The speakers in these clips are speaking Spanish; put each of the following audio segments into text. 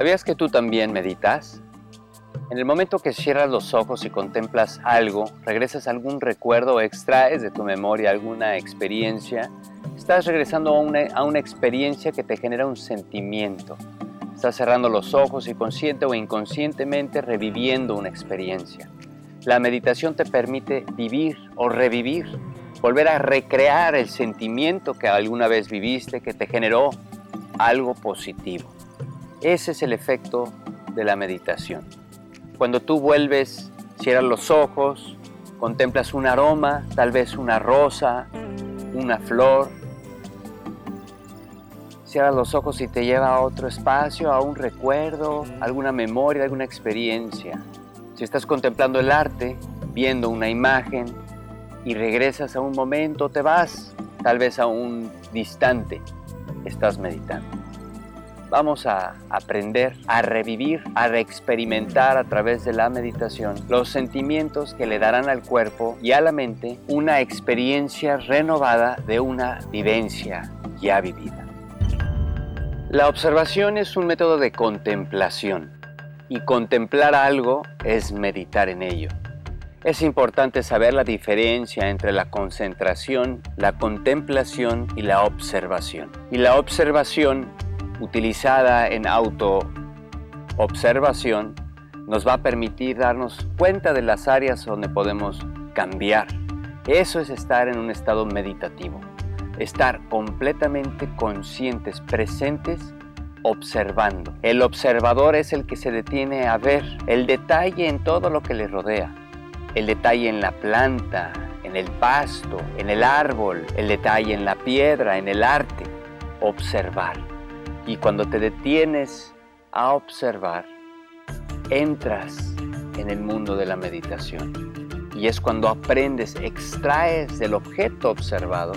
¿Sabías que tú también meditas? En el momento que cierras los ojos y contemplas algo, regresas a algún recuerdo o extraes de tu memoria alguna experiencia, estás regresando a una, a una experiencia que te genera un sentimiento. Estás cerrando los ojos y consciente o inconscientemente reviviendo una experiencia. La meditación te permite vivir o revivir, volver a recrear el sentimiento que alguna vez viviste que te generó algo positivo. Ese es el efecto de la meditación. Cuando tú vuelves, cierras los ojos, contemplas un aroma, tal vez una rosa, una flor, cierras los ojos y te lleva a otro espacio, a un recuerdo, alguna memoria, alguna experiencia. Si estás contemplando el arte, viendo una imagen y regresas a un momento, te vas tal vez a un distante, estás meditando vamos a aprender a revivir, a reexperimentar a través de la meditación los sentimientos que le darán al cuerpo y a la mente una experiencia renovada de una vivencia ya vivida. La observación es un método de contemplación y contemplar algo es meditar en ello. Es importante saber la diferencia entre la concentración, la contemplación y la observación. Y la observación utilizada en auto-observación nos va a permitir darnos cuenta de las áreas donde podemos cambiar. Eso es estar en un estado meditativo, estar completamente conscientes, presentes, observando. El observador es el que se detiene a ver el detalle en todo lo que le rodea, el detalle en la planta, en el pasto, en el árbol, el detalle en la piedra, en el arte, observar. Y cuando te detienes a observar, entras en el mundo de la meditación. Y es cuando aprendes, extraes del objeto observado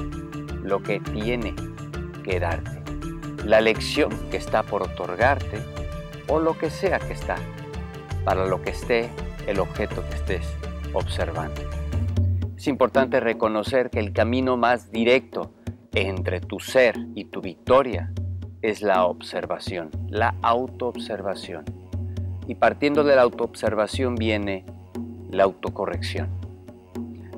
lo que tiene que darte. La lección que está por otorgarte o lo que sea que está para lo que esté el objeto que estés observando. Es importante reconocer que el camino más directo entre tu ser y tu victoria es la observación, la autoobservación. Y partiendo de la autoobservación viene la autocorrección.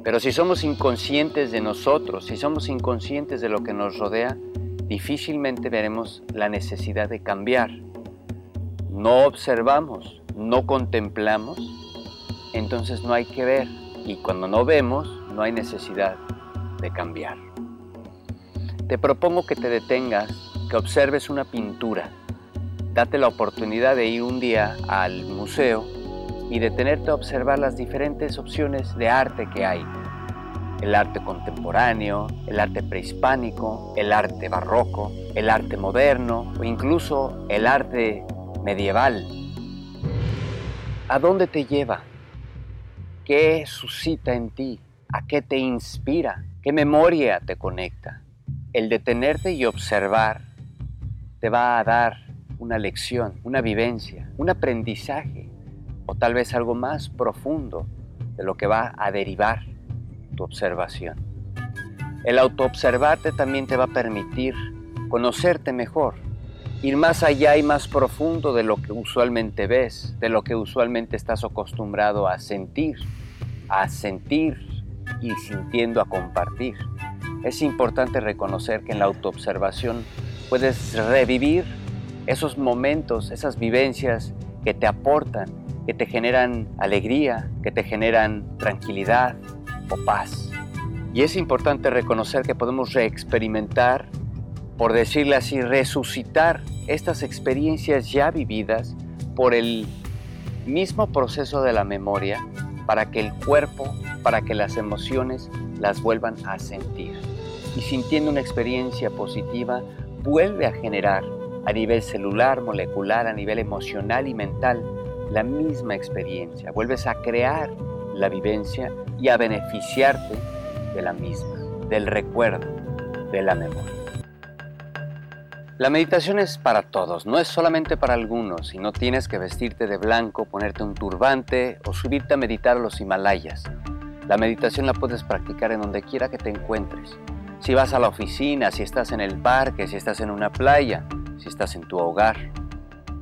Pero si somos inconscientes de nosotros, si somos inconscientes de lo que nos rodea, difícilmente veremos la necesidad de cambiar. No observamos, no contemplamos, entonces no hay que ver. Y cuando no vemos, no hay necesidad de cambiar. Te propongo que te detengas observes una pintura. Date la oportunidad de ir un día al museo y detenerte a observar las diferentes opciones de arte que hay. El arte contemporáneo, el arte prehispánico, el arte barroco, el arte moderno o incluso el arte medieval. ¿A dónde te lleva? ¿Qué suscita en ti? ¿A qué te inspira? ¿Qué memoria te conecta? El detenerte y observar te va a dar una lección, una vivencia, un aprendizaje o tal vez algo más profundo de lo que va a derivar tu observación. El autoobservarte también te va a permitir conocerte mejor, ir más allá y más profundo de lo que usualmente ves, de lo que usualmente estás acostumbrado a sentir, a sentir y sintiendo a compartir. Es importante reconocer que en la autoobservación puedes revivir esos momentos, esas vivencias que te aportan, que te generan alegría, que te generan tranquilidad o paz. Y es importante reconocer que podemos reexperimentar, por decirle así, resucitar estas experiencias ya vividas por el mismo proceso de la memoria para que el cuerpo, para que las emociones las vuelvan a sentir. Y sintiendo una experiencia positiva, vuelve a generar a nivel celular, molecular, a nivel emocional y mental la misma experiencia. Vuelves a crear la vivencia y a beneficiarte de la misma, del recuerdo, de la memoria. La meditación es para todos, no es solamente para algunos, y no tienes que vestirte de blanco, ponerte un turbante o subirte a meditar a los Himalayas. La meditación la puedes practicar en donde quiera que te encuentres si vas a la oficina, si estás en el parque, si estás en una playa, si estás en tu hogar.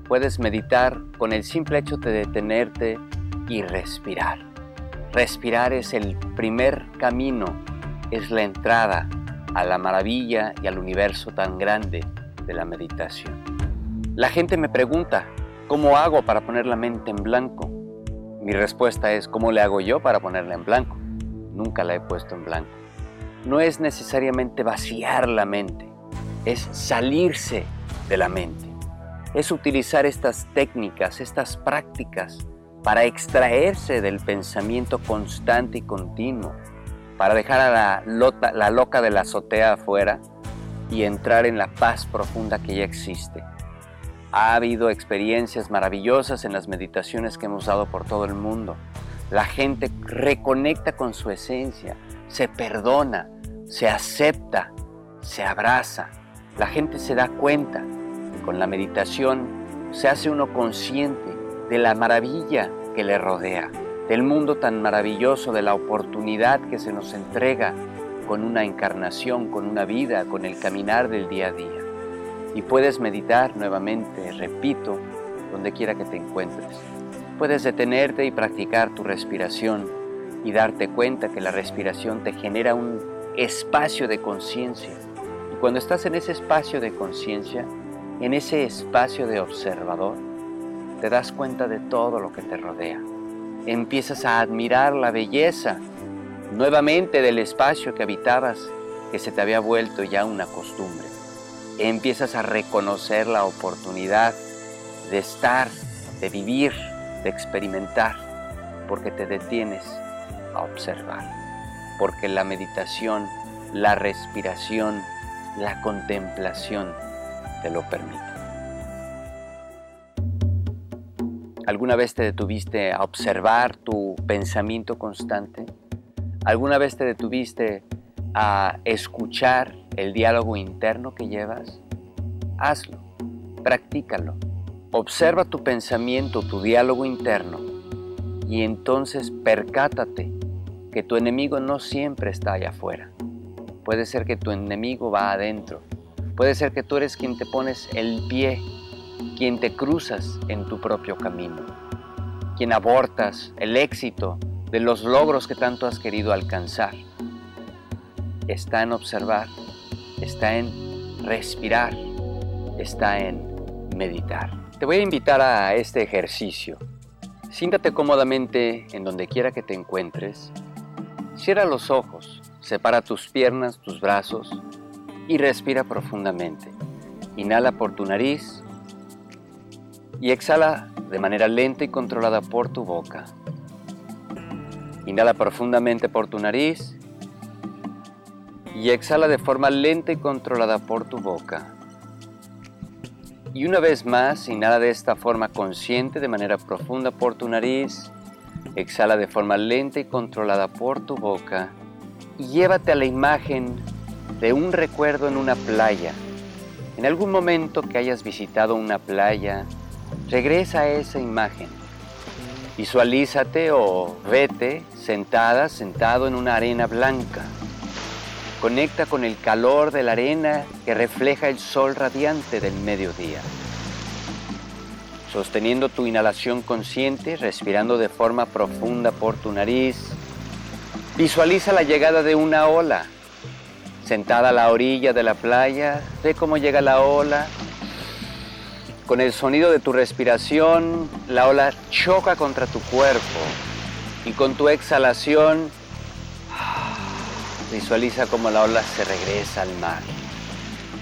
puedes meditar con el simple hecho de detenerte y respirar. Respirar es el primer camino, es la entrada a la maravilla y al universo tan grande de la meditación. La gente me pregunta, ¿cómo hago para poner la mente en blanco? Mi respuesta es, ¿cómo le hago yo para ponerla en blanco? Nunca la he puesto en blanco. No es necesariamente vaciar la mente, es salirse de la mente. Es utilizar estas técnicas, estas prácticas para extraerse del pensamiento constante y continuo, para dejar a la, loca de la azotea afuera y entrar en la paz profunda que ya existe. Ha habido experiencias maravillosas en las meditaciones que hemos dado por todo el mundo. La gente reconecta con su esencia, se perdona, se acepta, se abraza. La gente se da cuenta. Con la meditación se hace uno consciente de la maravilla que le rodea, del mundo tan maravilloso, de la oportunidad que se nos entrega con una encarnación, con una vida, con el caminar del día a día. Y puedes meditar nuevamente, repito, donde quiera que te encuentres. Puedes detenerte y practicar tu respiración y darte cuenta que la respiración te genera un espacio de conciencia. Y cuando estás en ese espacio de conciencia, en ese espacio de observador, te das cuenta de todo lo que te rodea. Empiezas a admirar la belleza nuevamente del espacio que habitabas, que se te había vuelto ya una costumbre. Empiezas a reconocer la oportunidad de estar, de vivir, de experimentar, porque te detienes a observar, porque la meditación, la respiración, la contemplación te lo permite. ¿Alguna vez te detuviste a observar tu pensamiento constante? ¿Alguna vez te detuviste a escuchar el diálogo interno que llevas? Hazlo, practícalo. Observa tu pensamiento, tu diálogo interno y entonces percátate que tu enemigo no siempre está allá afuera. Puede ser que tu enemigo va adentro. Puede ser que tú eres quien te pones el pie, quien te cruzas en tu propio camino, quien abortas el éxito de los logros que tanto has querido alcanzar. Está en observar, está en respirar, está en meditar. Te voy a invitar a este ejercicio. Siéntate cómodamente en donde quiera que te encuentres. Cierra los ojos, separa tus piernas, tus brazos y respira profundamente. Inhala por tu nariz y exhala de manera lenta y controlada por tu boca. Inhala profundamente por tu nariz y exhala de forma lenta y controlada por tu boca. Y una vez más, inhala de esta forma consciente, de manera profunda por tu nariz. Exhala de forma lenta y controlada por tu boca. Y llévate a la imagen de un recuerdo en una playa. En algún momento que hayas visitado una playa, regresa a esa imagen Visualízate o vete sentada, sentado en una arena blanca. Conecta con el calor de la arena que refleja el sol radiante del mediodía. Sosteniendo tu inhalación consciente, respirando de forma profunda por tu nariz, visualiza la llegada de una ola. Sentada a la orilla de la playa, ve cómo llega la ola con el sonido de tu respiración, la ola choca contra tu cuerpo y con tu exhalación visualiza cómo la ola se regresa al mar.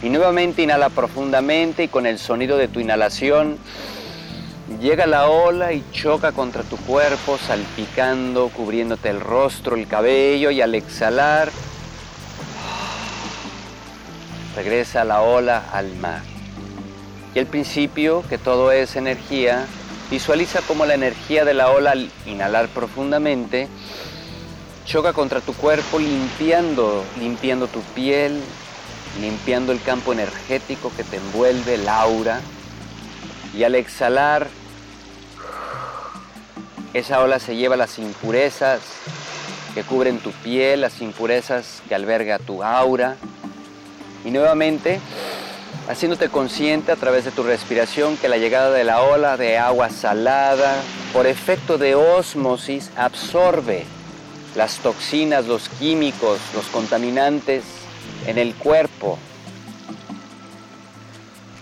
Y nuevamente inhala profundamente y con el sonido de tu inhalación llega la ola y choca contra tu cuerpo, salpicando, cubriéndote el rostro, el cabello y al exhalar regresa la ola al mar. Y el principio, que todo es energía, visualiza cómo la energía de la ola al inhalar profundamente choca contra tu cuerpo limpiando, limpiando tu piel, limpiando el campo energético que te envuelve, el aura. Y al exhalar, esa ola se lleva las impurezas que cubren tu piel, las impurezas que alberga tu aura. Y nuevamente haciéndote consciente a través de tu respiración que la llegada de la ola de agua salada, por efecto de ósmosis, absorbe las toxinas, los químicos, los contaminantes en el cuerpo.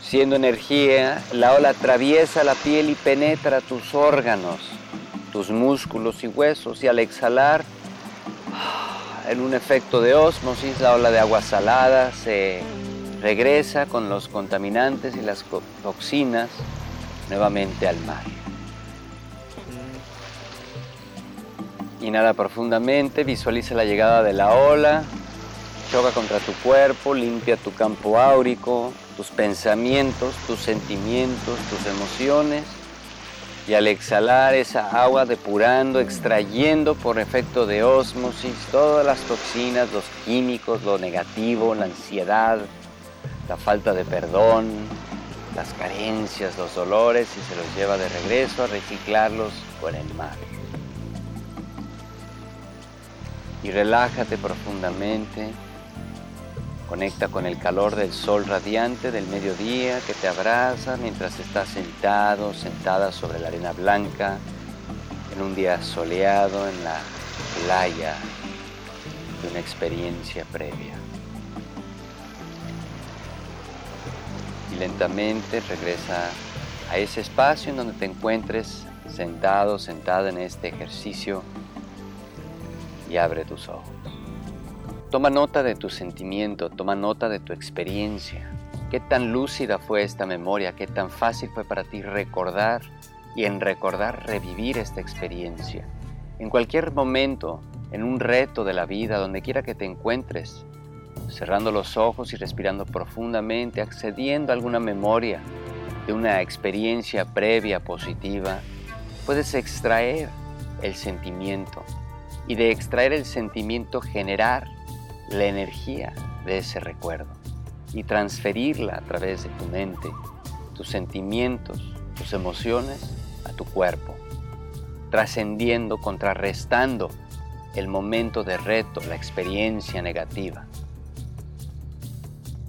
Siendo energía, la ola atraviesa la piel y penetra tus órganos, tus músculos y huesos y al exhalar, en un efecto de ósmosis, la ola de agua salada se regresa con los contaminantes y las toxinas nuevamente al mar. Inhala profundamente, visualiza la llegada de la ola, choca contra tu cuerpo, limpia tu campo áurico, tus pensamientos, tus sentimientos, tus emociones. Y al exhalar esa agua depurando, extrayendo por efecto de ósmosis todas las toxinas, los químicos, lo negativo, la ansiedad, la falta de perdón, las carencias, los dolores y se los lleva de regreso a reciclarlos con el mar. Y relájate profundamente. Conecta con el calor del sol radiante del mediodía que te abraza mientras estás sentado, sentada sobre la arena blanca en un día soleado en la playa de una experiencia previa. lentamente regresa a ese espacio en donde te encuentres sentado, sentada en este ejercicio y abre tus ojos. Toma nota de tu sentimiento, toma nota de tu experiencia. Qué tan lúcida fue esta memoria, qué tan fácil fue para ti recordar y en recordar revivir esta experiencia. En cualquier momento, en un reto de la vida, donde quiera que te encuentres, cerrando los ojos y respirando profundamente, accediendo a alguna memoria de una experiencia previa positiva, puedes extraer el sentimiento y de extraer el sentimiento generar la energía de ese recuerdo y transferirla a través de tu mente, tus sentimientos, tus emociones a tu cuerpo, trascendiendo, contrarrestando el momento de reto, la experiencia negativa.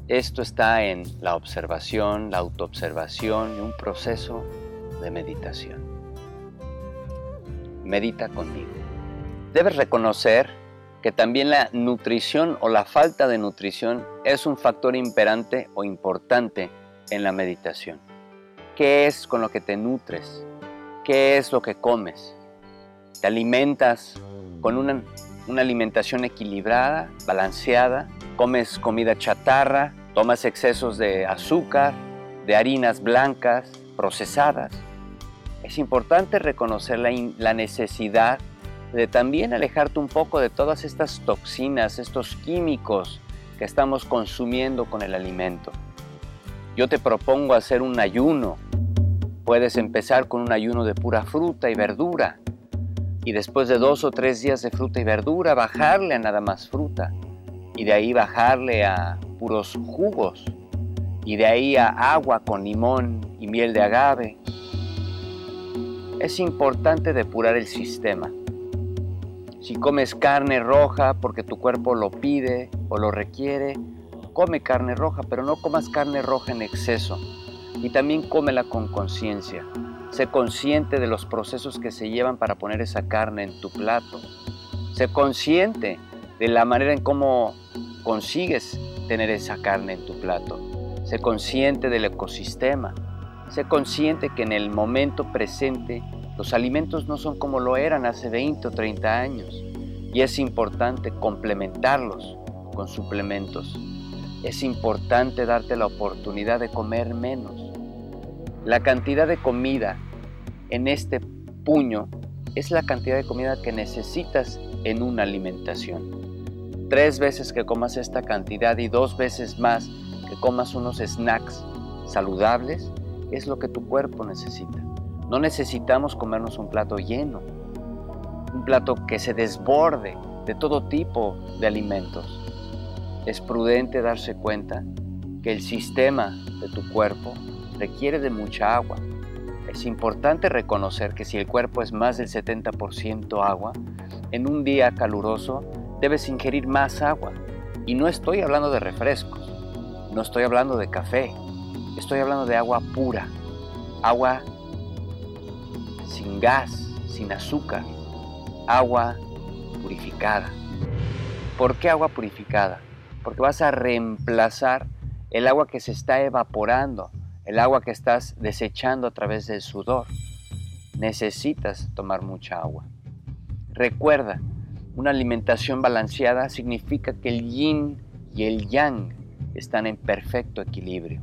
Esto está en la observación, la autoobservación y un proceso de meditación. Medita conmigo. Debes reconocer que también la nutrición o la falta de nutrición es un factor imperante o importante en la meditación. ¿Qué es con lo que te nutres? ¿Qué es lo que comes? ¿Te alimentas con una, alimentación equilibrada, balanceada? ¿Comes comida chatarra? Tomas excesos de azúcar, de harinas blancas, procesadas. Es importante reconocer la, necesidad de también alejarte un poco de todas estas toxinas, estos químicos que estamos consumiendo con el alimento. Yo te propongo hacer un ayuno. Puedes empezar con un ayuno de pura fruta y verdura y después de dos o tres días de fruta y verdura bajarle a nada más fruta y de ahí bajarle a puros jugos y de ahí a agua con limón y miel de agave. Es importante depurar el sistema. Si comes carne roja porque tu cuerpo lo pide o lo requiere, come carne roja, pero no comas carne roja en exceso. Y también cómela con conciencia. Sé consciente de los procesos que se llevan para poner esa carne en tu plato. Sé consciente de la manera en cómo consigues tener esa carne en tu plato. Sé consciente del ecosistema. Sé consciente que en el momento presente los alimentos no son como lo eran hace 20 o 30 años. Y es importante complementarlos con suplementos. Es importante darte la oportunidad de comer menos. La cantidad de comida en este puño es la cantidad de comida que necesitas en una alimentación tres veces que comas esta cantidad y dos veces más que comas unos snacks saludables, es lo que tu cuerpo necesita. No necesitamos comernos un plato lleno, un plato que se desborde de todo tipo de alimentos. Es prudente darse cuenta que el sistema de tu cuerpo requiere de mucha agua. Es importante reconocer que si el cuerpo es más del 70% agua, en un día caluroso debes ingerir más agua. Y no estoy hablando de refrescos. No estoy hablando de café, estoy hablando de agua pura, agua sin gas, sin azúcar, agua purificada. ¿Por qué agua purificada? Porque vas a reemplazar el agua que se está evaporando, el agua que estás desechando a través del sudor. Necesitas tomar mucha agua. Recuerda, una alimentación balanceada significa que el yin y el yang están en perfecto equilibrio.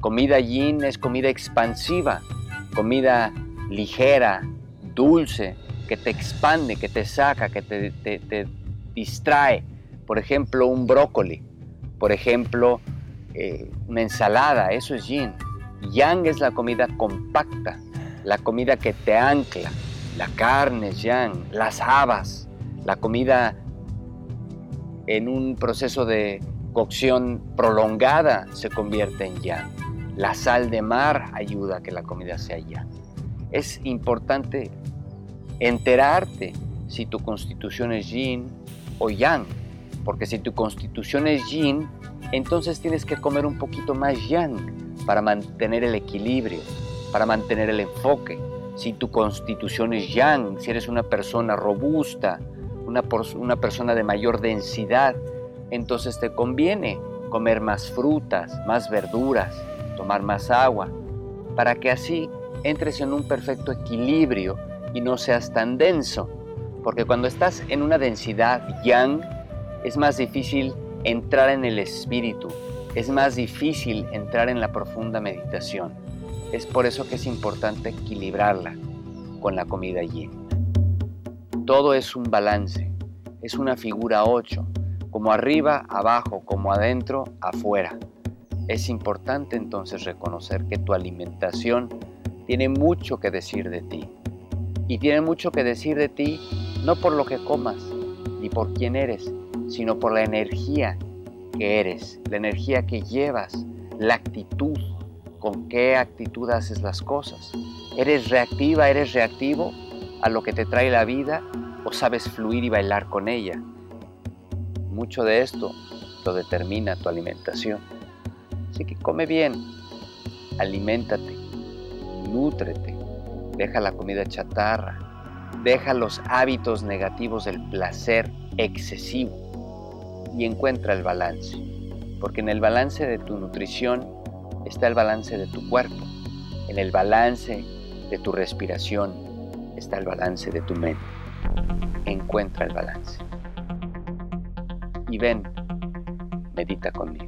Comida yin es comida expansiva, comida ligera, dulce, que te expande, que te saca, que te, distrae. Por ejemplo, un brócoli, por ejemplo, eh, una ensalada, eso es yin. Yang es la comida compacta, la comida que te ancla. La carne es yang, las habas, la comida en un proceso de cocción prolongada se convierte en yang. La sal de mar ayuda a que la comida sea yang. Es importante enterarte si tu constitución es yin o yang, porque si tu constitución es yin, entonces tienes que comer un poquito más yang para mantener el equilibrio, para mantener el enfoque. Si tu constitución es yang, si eres una persona robusta, una, una persona de mayor densidad, entonces te conviene comer más frutas, más verduras, tomar más agua, para que así entres en un perfecto equilibrio y no seas tan denso. Porque cuando estás en una densidad yang, es más difícil entrar en el espíritu, es más difícil entrar en la profunda meditación. Es por eso que es importante equilibrarla con la comida yin. Todo es un balance, es una figura 8, como arriba, abajo, como adentro, afuera. Es importante entonces reconocer que tu alimentación tiene mucho que decir de ti. Y tiene mucho que decir de ti no por lo que comas, ni por quién eres, sino por la energía que eres, la energía que llevas, la actitud, con qué actitud haces las cosas. ¿Eres reactiva, eres reactivo a lo que te trae la vida o sabes fluir y bailar con ella? Mucho de esto lo determina tu alimentación. Así que come bien, aliméntate, nútrete, deja la comida chatarra, deja los hábitos negativos del placer excesivo y encuentra el balance. Porque en el balance de tu nutrición está el balance de tu cuerpo, en el balance de tu respiración está el balance de tu mente. Encuentra el balance. Y ven, medita conmigo.